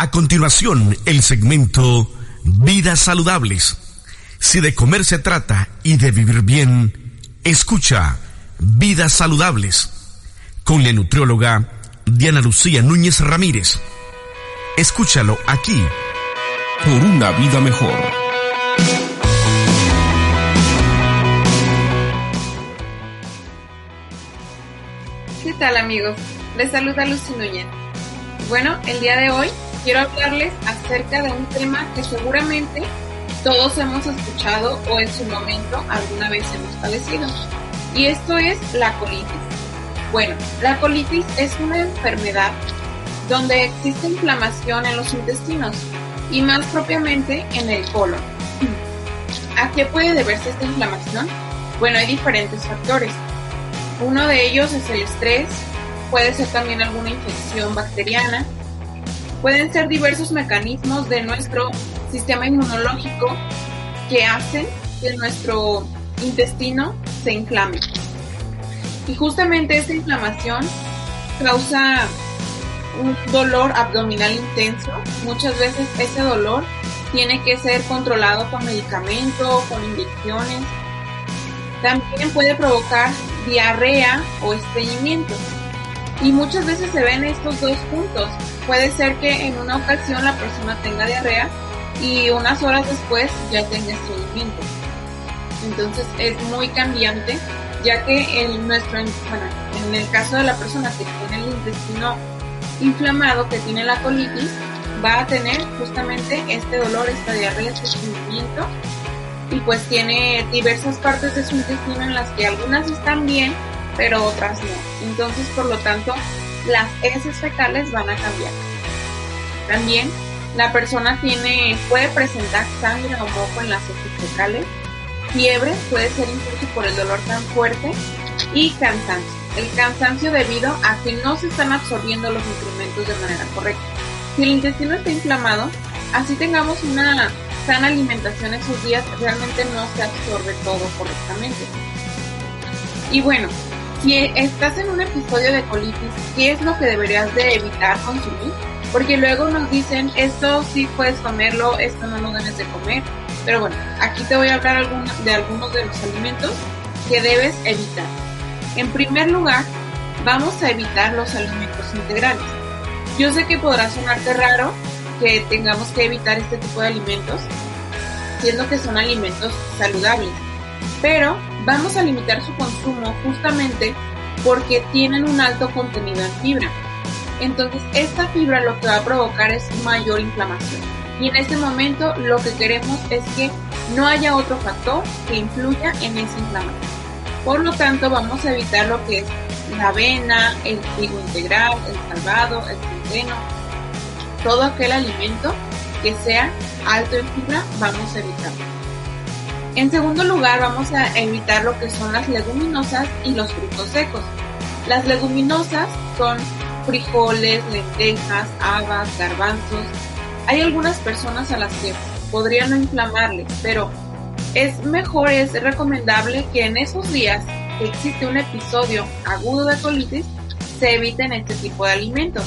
A continuación, el segmento Vidas Saludables. Si de comer se trata y de vivir bien, escucha Vidas Saludables con la nutrióloga Diana Lucía Núñez Ramírez. Escúchalo aquí. Por una vida mejor. ¿Qué tal amigos? Les saluda Lucy Núñez. Bueno, el día de hoy quiero hablarles acerca de un tema que seguramente todos hemos escuchado o en su momento alguna vez hemos padecido. Y esto es la colitis. Bueno, la colitis es una enfermedad donde existe inflamación en los intestinos y más propiamente en el colon. ¿A qué puede deberse esta inflamación? Bueno, hay diferentes factores. Uno de ellos es el estrés, puede ser también alguna infección bacteriana, pueden ser diversos mecanismos de nuestro sistema inmunológico que hacen que nuestro intestino se inflame. Y justamente esta inflamación causa un dolor abdominal intenso. Muchas veces ese dolor tiene que ser controlado con medicamento, con inyecciones. También puede provocar diarrea o estreñimiento. Y muchas veces se ven estos dos puntos. Puede ser que en una ocasión la persona tenga diarrea y unas horas después ya tenga estreñimiento. Entonces es muy cambiante, ya que en, nuestro, en el caso de la persona que tiene el intestino inflamado, que tiene la colitis, va a tener justamente este dolor, esta diarrea, este estreñimiento y pues tiene diversas partes de su intestino en las que algunas están bien, pero otras no. Entonces, por lo tanto, las heces fecales van a cambiar. También la persona tiene, puede presentar sangre o moco en las heces fecales, fiebre, puede ser incluso por el dolor tan fuerte, y cansancio. El cansancio debido a que no se están absorbiendo los nutrimentos de manera correcta. Si el intestino está inflamado, así tengamos una sana alimentación esos días, realmente no se absorbe todo correctamente. Y bueno, si estás en un episodio de colitis, ¿qué es lo que deberías de evitar consumir? Porque luego nos dicen, esto sí puedes comerlo, esto no lo debes de comer. Pero bueno, aquí te voy a hablar de algunos de los alimentos que debes evitar. En primer lugar, vamos a evitar los alimentos integrales. Yo sé que podrá sonarte raro que tengamos que evitar este tipo de alimentos, siendo que son alimentos saludables. Pero vamos a limitar su consumo justamente porque tienen un alto contenido en fibra. Entonces esta fibra lo que va a provocar es mayor inflamación. Y en este momento lo que queremos es que no haya otro factor que influya en esa inflamación. Por lo tanto vamos a evitar lo que es la avena, el trigo integral, el salvado, el centeno, todo aquel alimento que sea alto en fibra, vamos a evitarlo. En segundo lugar, vamos a evitar lo que son las leguminosas y los frutos secos. Las leguminosas son frijoles, lentejas, habas, garbanzos. Hay algunas personas a las que podrían no inflamarles, pero es mejor, es recomendable que en esos días que existe un episodio agudo de colitis, se eviten este tipo de alimentos.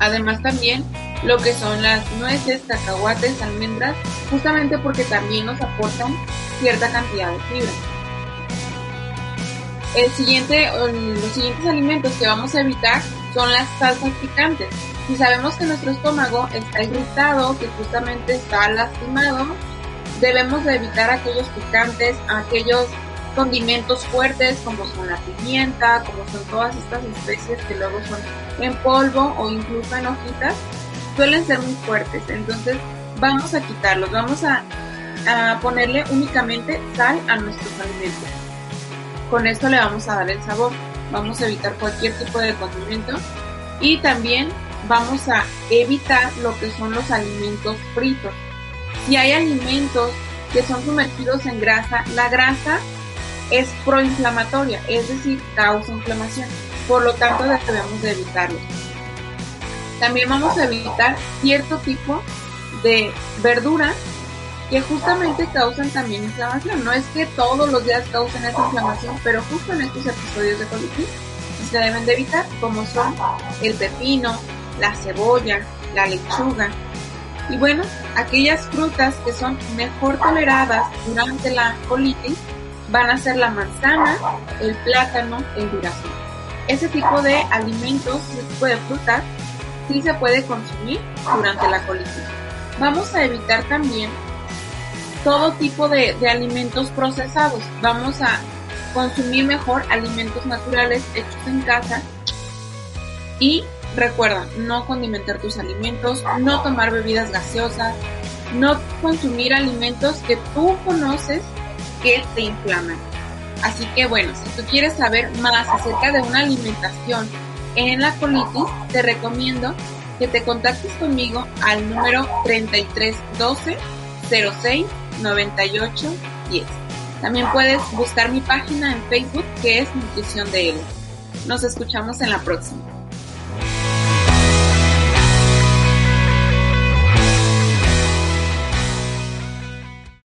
Además también lo que son las nueces, cacahuates, almendras, justamente porque también nos aportan cierta cantidad de fibra. El siguiente, los siguientes alimentos que vamos a evitar son las salsas picantes. Si sabemos que nuestro estómago está irritado, que justamente está lastimado, debemos de evitar aquellos picantes, aquellos condimentos fuertes como son la pimienta, como son todas estas especies que luego son en polvo o incluso en hojitas, suelen ser muy fuertes. Entonces vamos a quitarlos, vamos a, ponerle únicamente sal a nuestros alimentos. Con esto le vamos a dar el sabor. Vamos a evitar cualquier tipo de condimento y también vamos a evitar lo que son los alimentos fritos. Si hay alimentos que son sumergidos en grasa, la grasa es proinflamatoria, es decir, causa inflamación. Por lo tanto, debemos de evitarlo. También vamos a evitar cierto tipo de verduras que justamente causan también inflamación. No es que todos los días causen esa inflamación, pero justo en estos episodios de colitis se deben de evitar, como son el pepino, la cebolla, la lechuga. Y bueno, aquellas frutas que son mejor toleradas durante la colitis van a ser la manzana, el plátano, el durazno. Ese tipo de alimentos, ese tipo de frutas, sí se puede consumir durante la colitis. Vamos a evitar también todo tipo de, de alimentos procesados. Vamos a consumir mejor alimentos naturales hechos en casa y recuerda, no condimentar tus alimentos, no tomar bebidas gaseosas, no consumir alimentos que tú conoces que te inflaman. Así que bueno, si tú quieres saber más acerca de una alimentación en la colitis, te recomiendo que te contactes conmigo al número 3312 06 98 10. También puedes buscar mi página en Facebook que es Nutrición de Él. Nos escuchamos en la próxima.